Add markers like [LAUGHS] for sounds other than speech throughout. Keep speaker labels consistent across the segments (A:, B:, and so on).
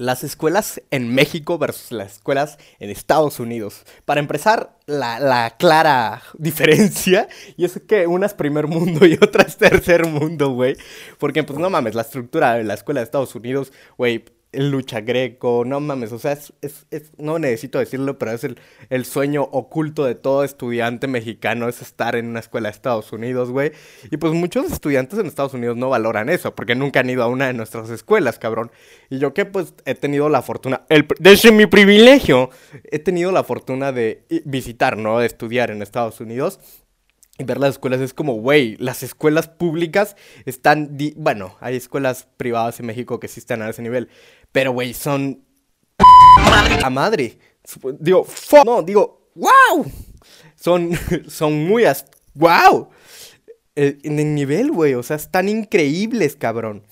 A: las escuelas en México versus las escuelas en Estados Unidos. Para empezar, la, clara diferencia, [LAUGHS] y es que una es primer mundo y otra es tercer mundo, güey. Porque, pues no mames, la estructura de la escuela de Estados Unidos, güey, lucha greco, no mames, o sea, es, es, no necesito decirlo, pero es el, el, sueño oculto de todo estudiante mexicano, es estar en una escuela de Estados Unidos, güey. Y pues muchos estudiantes en Estados Unidos no valoran eso, porque nunca han ido a una de nuestras escuelas, cabrón. Y yo que pues he tenido la fortuna, el, desde mi privilegio, he tenido la fortuna de visitar, ¿no? De estudiar en Estados Unidos. Y ver las escuelas es como, güey, las escuelas públicas están, bueno, hay escuelas privadas en México que sí están a ese nivel, pero, güey, son... A madre. Digo, no, digo, wow. Son, [LAUGHS] son muy... ¡Wow! Eh, en el nivel, güey, o sea, están increíbles, cabrón.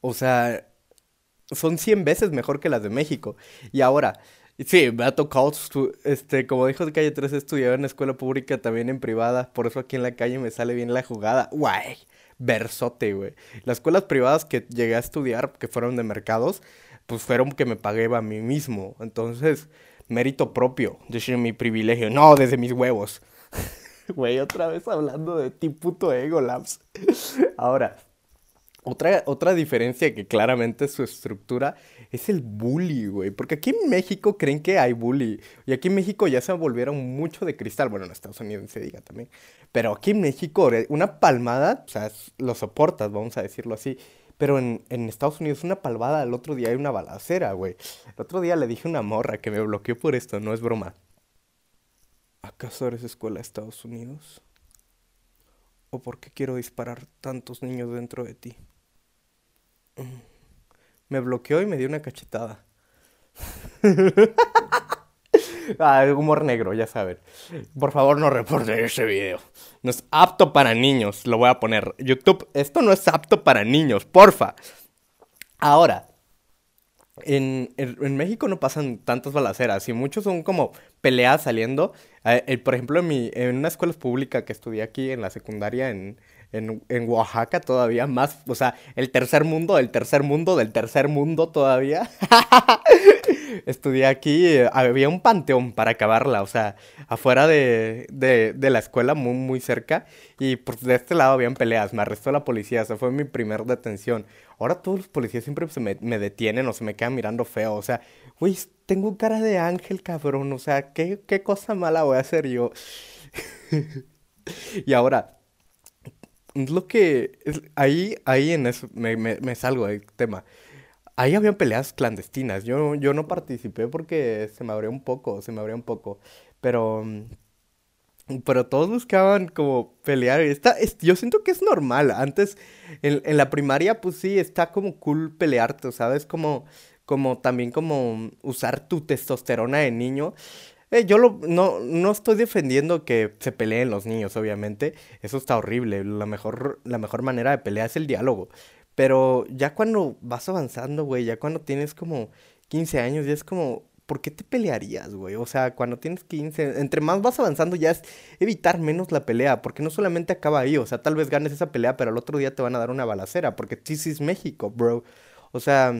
A: O sea, son 100 veces mejor que las de México. Y ahora, sí, me ha tocado, este, como dijo de Calle 3, estudiar en escuela pública, también en privada. Por eso aquí en la calle me sale bien la jugada. Guay versote, güey. Las escuelas privadas que llegué a estudiar, que fueron de mercados, pues fueron que me pagué a mí mismo. Entonces, mérito propio, desde mi privilegio, no desde mis huevos. [LAUGHS] Güey, otra vez hablando de ti, puto ego, Labs. Ahora, otra, otra diferencia que claramente su estructura es el bully, güey. Porque aquí en México creen que hay bully. Y aquí en México ya se volvieron mucho de cristal. Bueno, en Estados Unidos se diga también. Pero aquí en México, una palmada, o sea, lo soportas, vamos a decirlo así. Pero en, en, Estados Unidos una palmada, el otro día hay una balacera, güey. El otro día le dije a una morra que me bloqueó por esto, no es broma. ¿Acaso eres escuela de Estados Unidos? ¿O por qué quiero disparar tantos niños dentro de ti? Me bloqueó y me dio una cachetada. [LAUGHS] ah, humor negro, ya saben. Por favor, no reporten ese video. No es apto para niños, lo voy a poner. YouTube, esto no es apto para niños, porfa. Ahora, en, México no pasan tantas balaceras y muchos son como peleas saliendo. Eh, por ejemplo, en, mi, en una escuela pública que estudié aquí en la secundaria en, en, en, Oaxaca todavía más, o sea, el tercer mundo, el tercer mundo, del tercer mundo todavía. [LAUGHS] Estudié aquí, había un panteón para acabarla, o sea, afuera de, de, la escuela, muy, muy cerca, y pues de este lado habían peleas, me arrestó la policía, esa fue mi primer detención. Ahora todos los policías siempre se me, detienen o se me quedan mirando feo, o sea, güey, tengo cara de ángel, cabrón, o sea, ¿qué, qué cosa mala voy a hacer yo? [LAUGHS] y ahora, lo que. ahí, ahí en eso me, me, salgo del tema. Ahí habían peleas clandestinas. Yo, yo no participé porque se me abrió un poco, se me abrió un poco. Pero. Pero todos buscaban como pelear. Está, yo siento que es normal. Antes, en, en, la primaria, pues sí, está como cool pelearte, ¿sabes? Como, como también como usar tu testosterona de niño. Eh, yo no, no estoy defendiendo que se peleen los niños, obviamente. Eso está horrible. La mejor, la mejor manera de pelear es el diálogo. Pero ya cuando vas avanzando, güey, ya cuando tienes como 15 años, ya es como, ¿por qué te pelearías, güey? O sea, cuando tienes 15, entre más vas avanzando ya es evitar menos la pelea, porque no solamente acaba ahí, o sea, tal vez ganes esa pelea, pero al otro día te van a dar una balacera, porque this is México, bro. O sea,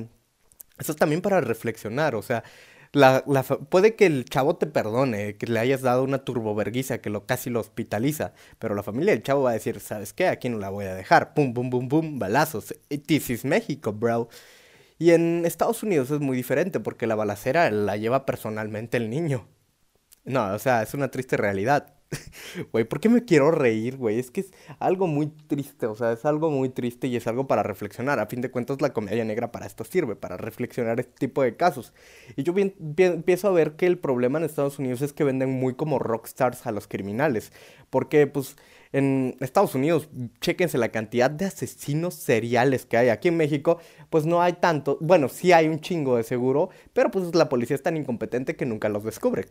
A: eso es también para reflexionar, o sea, la, puede que el chavo te perdone, que le hayas dado una turboverguiza que lo casi lo hospitaliza, pero la familia del chavo va a decir, ¿sabes qué? Aquí no la voy a dejar. Pum, pum, pum, pum, balazos. This is México, bro. Y en Estados Unidos es muy diferente porque la balacera la lleva personalmente el niño. No, o sea, es una triste realidad. [LAUGHS] Güey, ¿por qué me quiero reír, güey? Es que es algo muy triste, o sea, es algo muy triste y es algo para reflexionar. A fin de cuentas, la comedia negra para esto sirve, para reflexionar este tipo de casos. Y yo bien, empiezo a ver que el problema en Estados Unidos es que venden muy como rockstars a los criminales. Porque, pues, en Estados Unidos, chéquense la cantidad de asesinos seriales que hay. Aquí en México, pues no hay tanto. Bueno, sí hay un chingo de seguro, pero pues la policía es tan incompetente que nunca los descubre.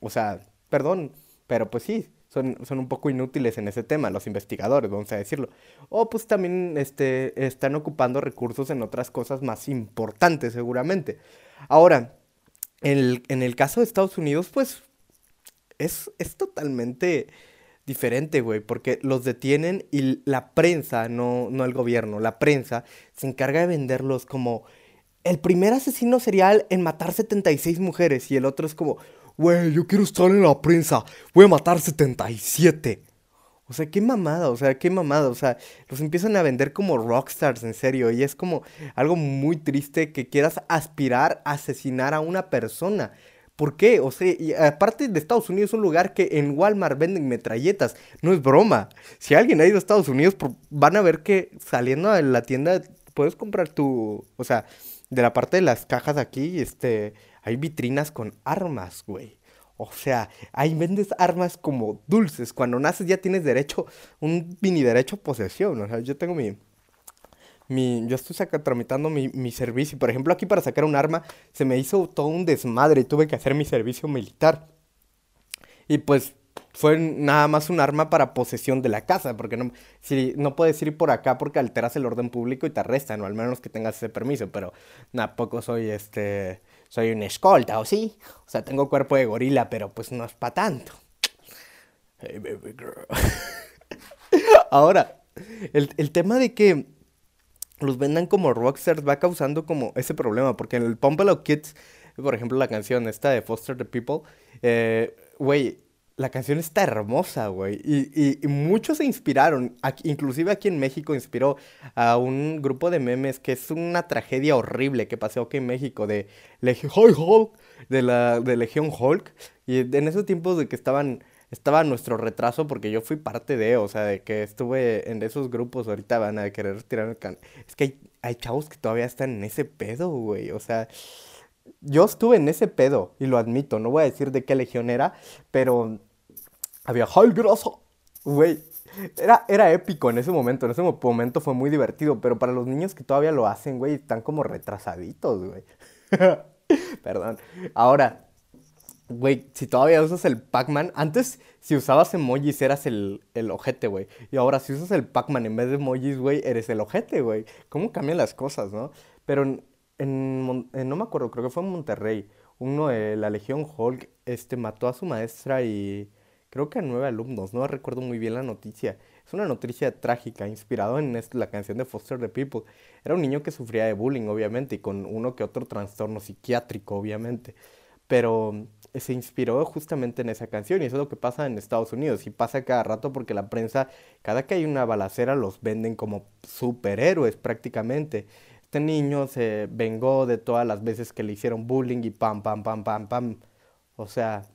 A: O sea, perdón pero pues sí, son, son un poco inútiles en ese tema, los investigadores, vamos a decirlo. O pues también este, están ocupando recursos en otras cosas más importantes seguramente. Ahora, en el, en el caso de Estados Unidos, pues es, es totalmente diferente, güey, porque los detienen y la prensa, no, no el gobierno, la prensa se encarga de venderlos como el primer asesino serial en matar 76 mujeres y el otro es como, güey, yo quiero estar en la prensa, voy a matar 77. O sea, qué mamada, o sea, qué mamada, o sea, los empiezan a vender como rockstars, en serio, y es como algo muy triste que quieras aspirar a asesinar a una persona. ¿Por qué? O sea, aparte de Estados Unidos, es un lugar que en Walmart venden metralletas. No es broma. Si alguien ha ido a Estados Unidos, van a ver que saliendo de la tienda puedes comprar tu. O sea, de la parte de las cajas aquí, este. Hay vitrinas con armas, güey. O sea, ahí vendes armas como dulces. Cuando naces ya tienes derecho, un mini derecho a posesión. O sea, yo tengo mi, mi, yo estoy tramitando mi, mi, servicio. Por ejemplo, aquí para sacar un arma se me hizo todo un desmadre y tuve que hacer mi servicio militar. Y pues fue nada más un arma para posesión de la casa, porque no, si, no puedes ir por acá porque alteras el orden público y te arrestan, o al menos que tengas ese permiso, pero tampoco soy este, soy un escolta, ¿o sí? O sea, tengo cuerpo de gorila, pero pues no es para tanto. Hey, baby girl. [LAUGHS] Ahora, el, el tema de que los vendan como rockstars va causando como ese problema, porque en el Pump Kids, por ejemplo, la canción esta de Foster the People, eh, güey, la canción está hermosa, güey. Y, y, muchos se inspiraron. inclusive aquí en México inspiró a un grupo de memes que es una tragedia horrible que pasó aquí en México de Legion Hulk, de la de Legión Hulk. Y en esos tiempos de que estaban estaba nuestro retraso porque yo fui parte de, o sea, de que estuve en esos grupos, ahorita van a querer tirar el can... Es que hay chavos que todavía están en ese pedo, güey, o sea, yo estuve en ese pedo y lo admito, no voy a decir de qué legión era, pero había ¡Ay, grosso! Güey, era, era épico en ese momento, en ese momento fue muy divertido, pero para los niños que todavía lo hacen, güey, están como retrasaditos, güey. [LAUGHS] Perdón. Ahora, Güey, si todavía usas el Pac-Man, antes si usabas emojis eras el, el ojete, güey. Y ahora si usas el Pac-Man en vez de emojis, güey, eres el ojete, güey. ¿Cómo cambian las cosas, no? Pero en, en, no me acuerdo, creo que fue en Monterrey, uno de la Legión Hulk, este, mató a su maestra y creo que a nueve alumnos, no recuerdo muy bien la noticia. Es una noticia trágica, inspirado en la canción de Foster the People. Era un niño que sufría de bullying, obviamente, y con uno que otro trastorno psiquiátrico, obviamente. Pero se inspiró justamente en esa canción y eso es lo que pasa en Estados Unidos y pasa cada rato porque la prensa, cada que hay una balacera los venden como superhéroes prácticamente. Este niño se vengó de todas las veces que le hicieron bullying y pam, pam, pam, pam, pam. O sea,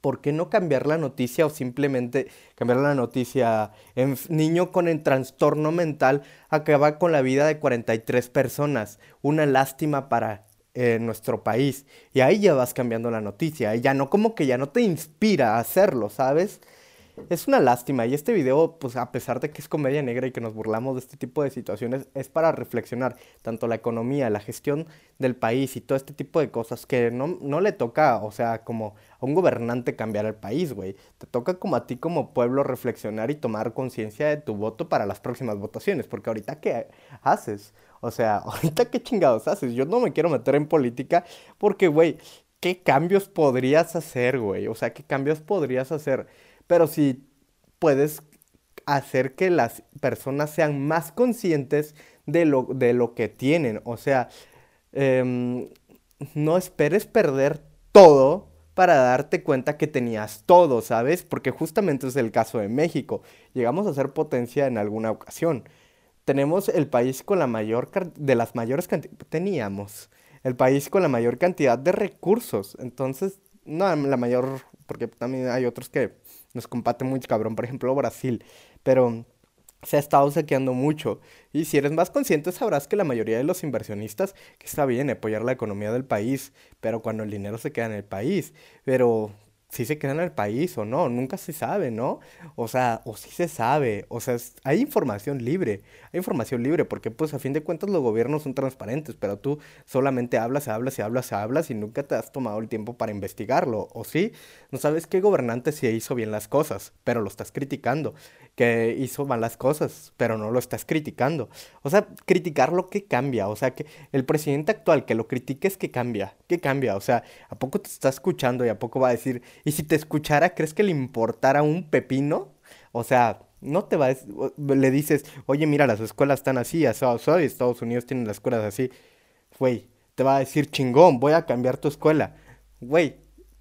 A: ¿por qué no cambiar la noticia o simplemente cambiar la noticia en niño con el trastorno mental acaba con la vida de 43 personas? Una lástima para en nuestro país. Y ahí ya vas cambiando la noticia. Y ya no como que ya no te inspira a hacerlo, ¿sabes? Es una lástima y este video, pues a pesar de que es comedia negra y que nos burlamos de este tipo de situaciones, es para reflexionar tanto la economía, la gestión del país y todo este tipo de cosas que no, no le toca, o sea, como a un gobernante cambiar el país, güey. Te toca como a ti como pueblo reflexionar y tomar conciencia de tu voto para las próximas votaciones, porque ahorita ¿qué haces? O sea, [LAUGHS] ahorita qué chingados haces. Yo no me quiero meter en política porque, güey, ¿qué cambios podrías hacer, güey? O sea, ¿qué cambios podrías hacer? Pero si puedes hacer que las personas sean más conscientes de lo, de lo que tienen. O sea, em, no esperes perder todo para darte cuenta que tenías todo, ¿sabes? Porque justamente es el caso de México. Llegamos a ser potencia en alguna ocasión tenemos el país con la mayor, de las mayores cantidades, teníamos el país con la mayor cantidad de recursos. Entonces, no la mayor, porque también hay otros que nos compaten muy cabrón, por ejemplo Brasil, pero se ha estado saqueando mucho. Y si eres más consciente sabrás que la mayoría de los inversionistas, que está bien apoyar la economía del país, pero cuando el dinero se queda en el país, pero si se queda en el país o no, nunca se sabe, ¿no? O sea, o si se sabe, o sea, hay información libre, hay información libre, porque pues a fin de cuentas los gobiernos son transparentes, pero tú solamente hablas, hablas y hablas, hablas y nunca te has tomado el tiempo para investigarlo, o sí, no sabes qué gobernante sí hizo bien las cosas, pero lo estás criticando que hizo malas cosas, pero no lo estás criticando. O sea, criticarlo, ¿qué cambia? O sea, que el presidente actual que lo critiques, ¿qué cambia? ¿Qué cambia? O sea, ¿a poco te está escuchando y a poco va a decir, y si te escuchara, ¿crees que le importara un pepino? O sea, no te va a le dices, oye, mira, las escuelas están así, así, Estados Unidos tienen las escuelas así. güey, te va a decir chingón, voy a cambiar tu escuela. Güey,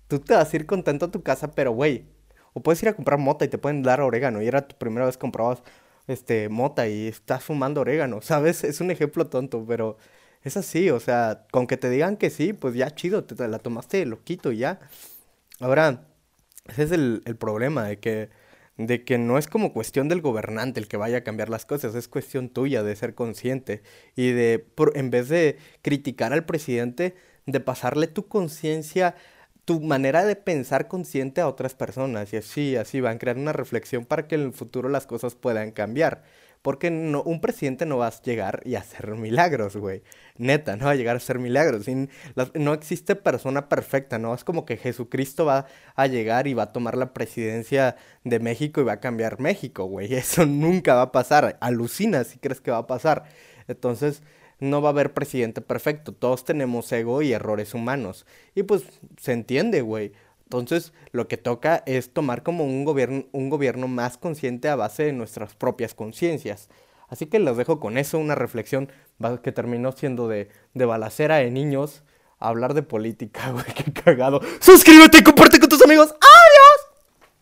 A: tú te vas a ir contento a tu casa, pero güey, o puedes ir a comprar mota y te pueden dar orégano. Y era tu primera vez que comprabas este, mota y estás fumando orégano, [LAUGHS] ¿sabes? Es un ejemplo tonto, pero es así, o sea, con que te digan que sí, pues ya chido, te, la tomaste lo quito y ya. Ahora, ese es el, el problema, de que de que no es como cuestión del gobernante el que vaya a cambiar las cosas, es cuestión tuya de ser consciente y de, en vez de criticar al presidente, de pasarle tu conciencia, tu manera de pensar consciente a otras personas y así, así van a crear una reflexión para que en el futuro las cosas puedan cambiar. Porque un presidente no va a llegar y hacer milagros, güey. Neta, no va a llegar a hacer milagros. no existe persona perfecta, ¿no? Es como que Jesucristo va a llegar y va a tomar la presidencia de México y va a cambiar México, güey. [LAUGHS] Eso nunca va a pasar. Alucina si crees que va a pasar. Entonces, no va a haber presidente perfecto. Todos tenemos ego y errores humanos. Y pues se entiende, güey. Entonces, lo que toca es tomar como un gobierno, un gobierno más consciente a base de nuestras propias conciencias. Así que los dejo con eso, una reflexión que terminó siendo de, de balacera de niños, hablar de política, [LAUGHS] güey, qué cagado. Suscríbete y comparte con tus amigos. ¡Ah!